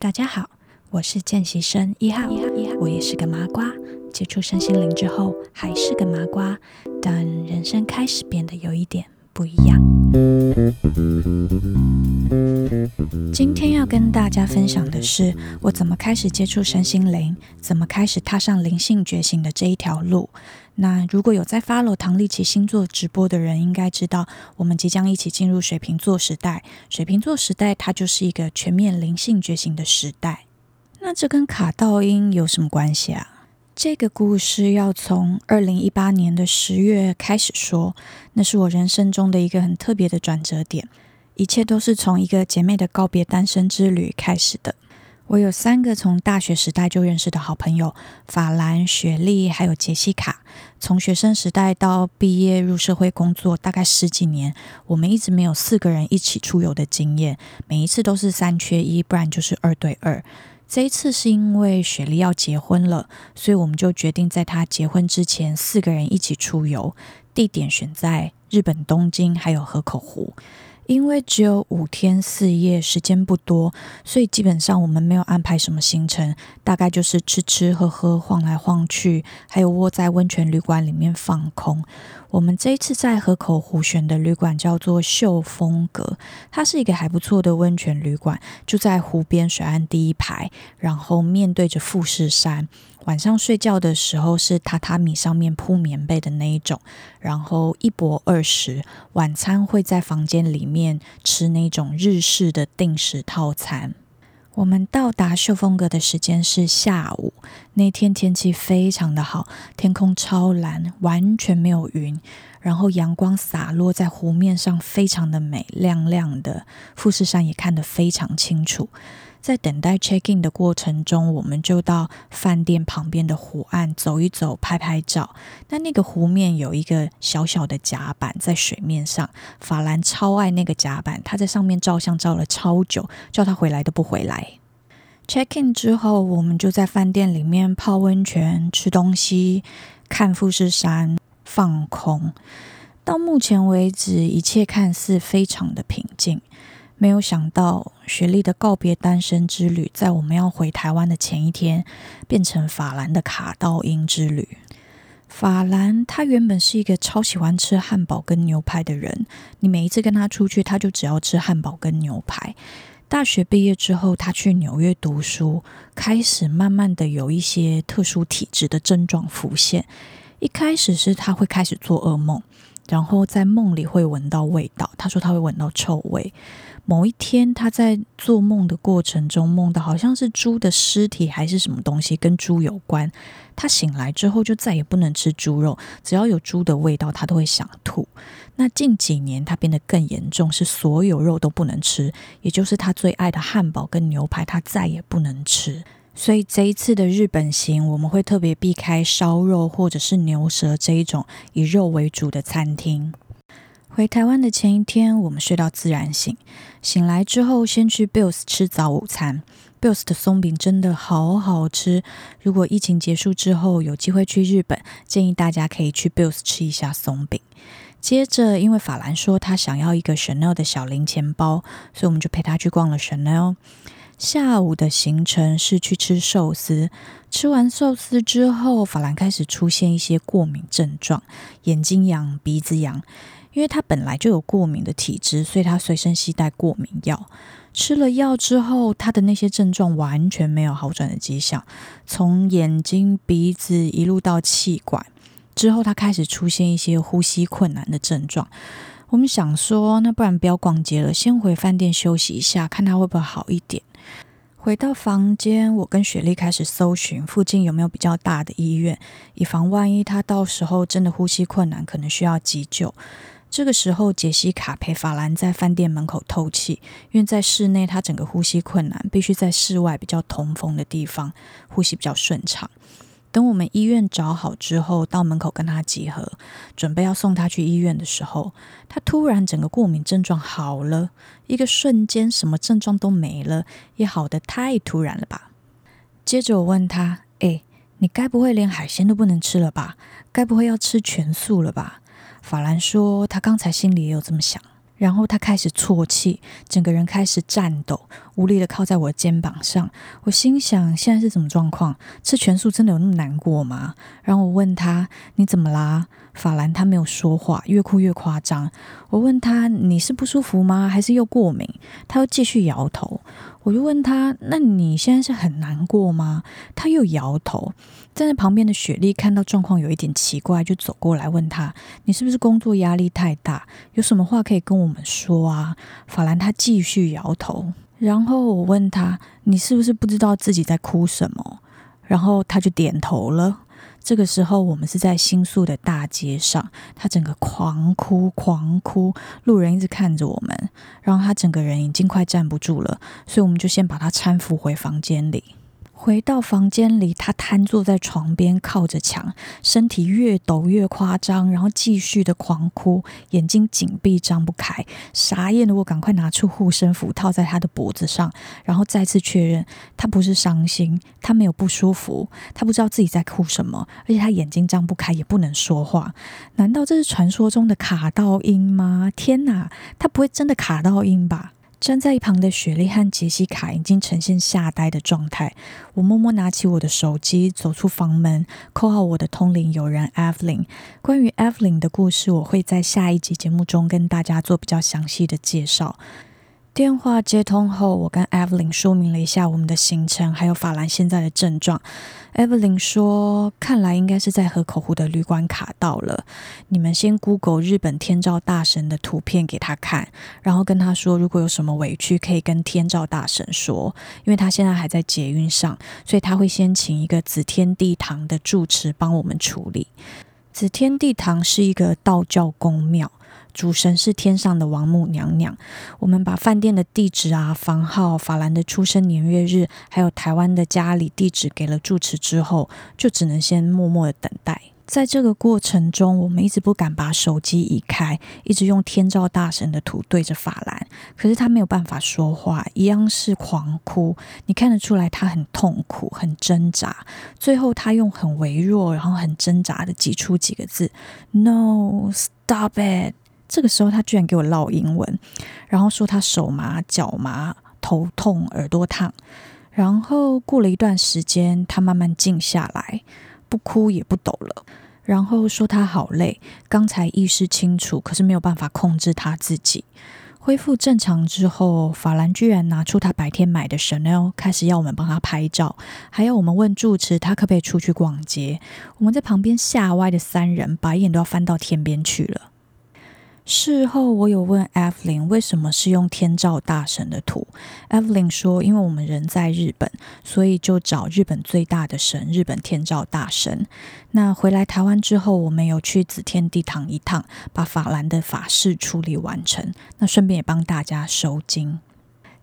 大家好，我是见习生一号，一号，一号，我也是个麻瓜。接触身心灵之后，还是个麻瓜，但人生开始变得有一点不一样。今天要跟大家分享的是，我怎么开始接触身心灵，怎么开始踏上灵性觉醒的这一条路。那如果有在 follow 唐立奇星座直播的人，应该知道我们即将一起进入水瓶座时代。水瓶座时代，它就是一个全面灵性觉醒的时代。那这跟卡道音有什么关系啊？这个故事要从二零一八年的十月开始说，那是我人生中的一个很特别的转折点。一切都是从一个姐妹的告别单身之旅开始的。我有三个从大学时代就认识的好朋友：法兰、雪莉，还有杰西卡。从学生时代到毕业入社会工作，大概十几年，我们一直没有四个人一起出游的经验。每一次都是三缺一，不然就是二对二。这一次是因为雪莉要结婚了，所以我们就决定在她结婚之前四个人一起出游，地点选在日本东京，还有河口湖。因为只有五天四夜，时间不多，所以基本上我们没有安排什么行程，大概就是吃吃喝喝、晃来晃去，还有窝在温泉旅馆里面放空。我们这一次在河口湖选的旅馆叫做秀峰阁，它是一个还不错的温泉旅馆，就在湖边水岸第一排，然后面对着富士山。晚上睡觉的时候是榻榻米上面铺棉被的那一种，然后一泊二十。晚餐会在房间里面吃那种日式的定时套餐。我们到达秀峰阁的时间是下午，那天天气非常的好，天空超蓝，完全没有云，然后阳光洒落在湖面上，非常的美，亮亮的，富士山也看得非常清楚。在等待 check in 的过程中，我们就到饭店旁边的湖岸走一走，拍拍照。那那个湖面有一个小小的甲板在水面上，法兰超爱那个甲板，他在上面照相照了超久，叫他回来都不回来。check in 之后，我们就在饭店里面泡温泉、吃东西、看富士山、放空。到目前为止，一切看似非常的平静。没有想到，雪莉的告别单身之旅，在我们要回台湾的前一天，变成法兰的卡道因之旅。法兰他原本是一个超喜欢吃汉堡跟牛排的人，你每一次跟他出去，他就只要吃汉堡跟牛排。大学毕业之后，他去纽约读书，开始慢慢的有一些特殊体质的症状浮现。一开始是他会开始做噩梦，然后在梦里会闻到味道，他说他会闻到臭味。某一天，他在做梦的过程中梦到好像是猪的尸体还是什么东西跟猪有关。他醒来之后就再也不能吃猪肉，只要有猪的味道，他都会想吐。那近几年他变得更严重，是所有肉都不能吃，也就是他最爱的汉堡跟牛排，他再也不能吃。所以这一次的日本行，我们会特别避开烧肉或者是牛舌这一种以肉为主的餐厅。回台湾的前一天，我们睡到自然醒。醒来之后，先去 Bills 吃早午餐。Bills 的松饼真的好好吃。如果疫情结束之后有机会去日本，建议大家可以去 Bills 吃一下松饼。接着，因为法兰说他想要一个 Chanel 的小零钱包，所以我们就陪他去逛了 Chanel。下午的行程是去吃寿司。吃完寿司之后，法兰开始出现一些过敏症状，眼睛痒，鼻子痒。因为他本来就有过敏的体质，所以他随身携带过敏药。吃了药之后，他的那些症状完全没有好转的迹象，从眼睛、鼻子一路到气管。之后，他开始出现一些呼吸困难的症状。我们想说，那不然不要逛街了，先回饭店休息一下，看他会不会好一点。回到房间，我跟雪莉开始搜寻附近有没有比较大的医院，以防万一他到时候真的呼吸困难，可能需要急救。这个时候，杰西卡陪法兰在饭店门口透气，因为在室内他整个呼吸困难，必须在室外比较通风的地方呼吸比较顺畅。等我们医院找好之后，到门口跟他集合，准备要送他去医院的时候，他突然整个过敏症状好了，一个瞬间什么症状都没了，也好的太突然了吧。接着我问他：“诶，你该不会连海鲜都不能吃了吧？该不会要吃全素了吧？”法兰说：“他刚才心里也有这么想，然后他开始啜泣，整个人开始颤抖。无力的靠在我的肩膀上。我心想，现在是什么状况？吃全素真的有那么难过吗？然后我问他：“你怎么啦？”法兰他没有说话，越哭越夸张。我问他：“你是不舒服吗？还是又过敏？”他又继续摇头。我就问他：“那你现在是很难过吗？”他又摇头。站在旁边的雪莉看到状况有一点奇怪，就走过来问他：“你是不是工作压力太大？有什么话可以跟我们说啊？”法兰他继续摇头。然后我问他：“你是不是不知道自己在哭什么？”然后他就点头了。这个时候，我们是在新宿的大街上，他整个狂哭狂哭，路人一直看着我们，然后他整个人已经快站不住了，所以我们就先把他搀扶回房间里。回到房间里，他瘫坐在床边，靠着墙，身体越抖越夸张，然后继续的狂哭，眼睛紧闭张不开。傻眼的我赶快拿出护身符套在他的脖子上，然后再次确认他不是伤心，他没有不舒服，他不知道自己在哭什么，而且他眼睛张不开，也不能说话。难道这是传说中的卡到音吗？天哪，他不会真的卡到音吧？站在一旁的雪莉和杰西卡已经呈现吓呆的状态。我默默拿起我的手机，走出房门，扣好我的通灵友人 Evelyn。关于 Evelyn 的故事，我会在下一集节目中跟大家做比较详细的介绍。电话接通后，我跟 Evelyn 说明了一下我们的行程，还有法兰现在的症状。Evelyn 说：“看来应该是在河口湖的旅馆卡到了。你们先 Google 日本天照大神的图片给他看，然后跟他说，如果有什么委屈，可以跟天照大神说。因为他现在还在捷运上，所以他会先请一个紫天地堂的住持帮我们处理。紫天地堂是一个道教宫庙。”主神是天上的王母娘娘。我们把饭店的地址啊、房号、法兰的出生年月日，还有台湾的家里地址给了住持之后，就只能先默默的等待。在这个过程中，我们一直不敢把手机移开，一直用天照大神的图对着法兰。可是他没有办法说话，一样是狂哭。你看得出来他很痛苦、很挣扎。最后他用很微弱，然后很挣扎的挤出几个字：“No, stop it。”这个时候，他居然给我唠英文，然后说他手麻、脚麻、头痛、耳朵烫。然后过了一段时间，他慢慢静下来，不哭也不抖了。然后说他好累，刚才意识清楚，可是没有办法控制他自己。恢复正常之后，法兰居然拿出他白天买的 Chanel，开始要我们帮他拍照，还要我们问住持他可不可以出去逛街。我们在旁边吓歪的三人，白眼都要翻到天边去了。事后，我有问 Evelyn 为什么是用天照大神的图。Evelyn 说，因为我们人在日本，所以就找日本最大的神——日本天照大神。那回来台湾之后，我们有去紫天地堂一趟，把法兰的法事处理完成。那顺便也帮大家收金。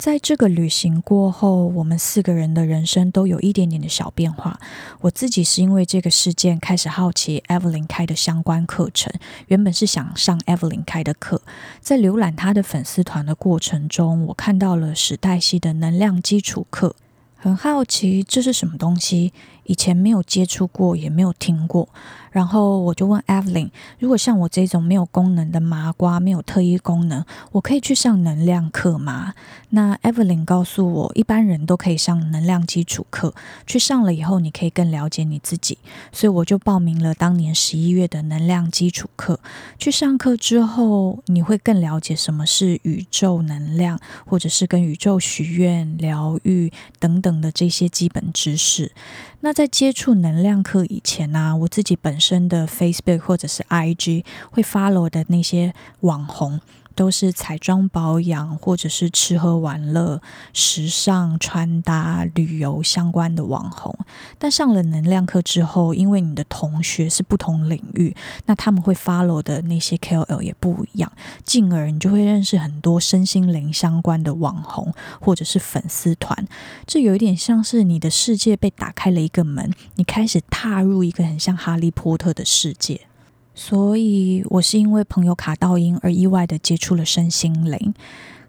在这个旅行过后，我们四个人的人生都有一点点的小变化。我自己是因为这个事件开始好奇 Evelyn 开的相关课程，原本是想上 Evelyn 开的课。在浏览她的粉丝团的过程中，我看到了史黛西的能量基础课，很好奇这是什么东西，以前没有接触过，也没有听过。然后我就问 Evelyn，如果像我这种没有功能的麻瓜，没有特异功能，我可以去上能量课吗？那 Evelyn 告诉我，一般人都可以上能量基础课，去上了以后，你可以更了解你自己。所以我就报名了当年十一月的能量基础课。去上课之后，你会更了解什么是宇宙能量，或者是跟宇宙许愿、疗愈等等的这些基本知识。那在接触能量课以前呢、我自己本身的 Facebook 或者是 IG 会 follow 的那些网红。都是彩妆保养，或者是吃喝玩乐、时尚穿搭、旅游相关的网红。但上了能量课之后，因为你的同学是不同领域，那他们会 follow 的那些 KOL 也不一样，进而你就会认识很多身心灵相关的网红或者是粉丝团。这有一点像是你的世界被打开了一个门，你开始踏入一个很像哈利波特的世界。所以，我是因为朋友卡到阴而意外的接触了身心灵。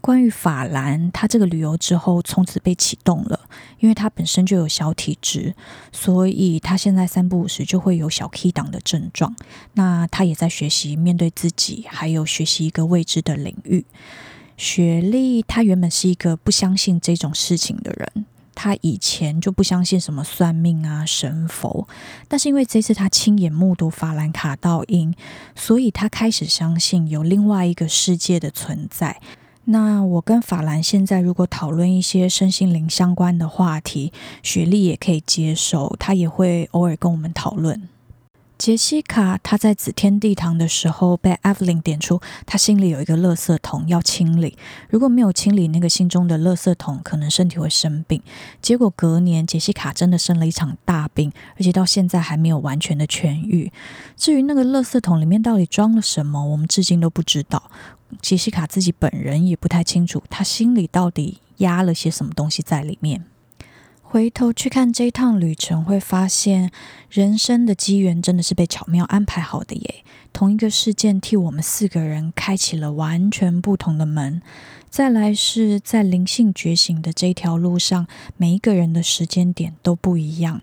关于法兰，他这个旅游之后从此被启动了，因为他本身就有小体质，所以他现在三不五时就会有小 key 档的症状。那他也在学习面对自己，还有学习一个未知的领域。雪莉她原本是一个不相信这种事情的人，他以前就不相信什么算命啊、神佛，但是因为这次他亲眼目睹法兰卡倒影，所以他开始相信有另外一个世界的存在。那我跟法兰现在如果讨论一些身心灵相关的话题，雪莉也可以接受，他也会偶尔跟我们讨论。杰西卡她在紫天地堂的时候被 Evelyn 点出，她心里有一个垃圾桶要清理，如果没有清理那个心中的垃圾桶，可能身体会生病。结果隔年杰西卡真的生了一场大病，而且到现在还没有完全的痊愈。至于那个垃圾桶里面到底装了什么，我们至今都不知道。杰西卡自己本人也不太清楚，她心里到底压了些什么东西在里面。回头去看这趟旅程，会发现人生的机缘真的是被巧妙安排好的耶。同一个事件替我们四个人开启了完全不同的门。再来是在灵性觉醒的这条路上，每一个人的时间点都不一样。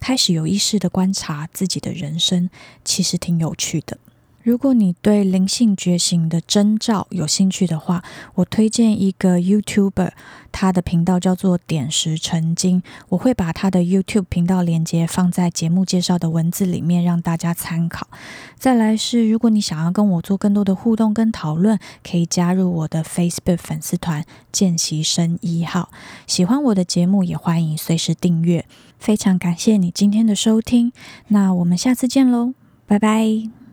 开始有意识的观察自己的人生，其实挺有趣的。如果你对灵性觉醒的征兆有兴趣的话，我推荐一个 YouTuber，他的频道叫做点石成金。我会把他的 YouTube 频道链接放在节目介绍的文字里面，让大家参考。再来是，如果你想要跟我做更多的互动跟讨论，可以加入我的 Facebook 粉丝团“见习生一号”。喜欢我的节目，也欢迎随时订阅。非常感谢你今天的收听，那我们下次见喽，拜拜。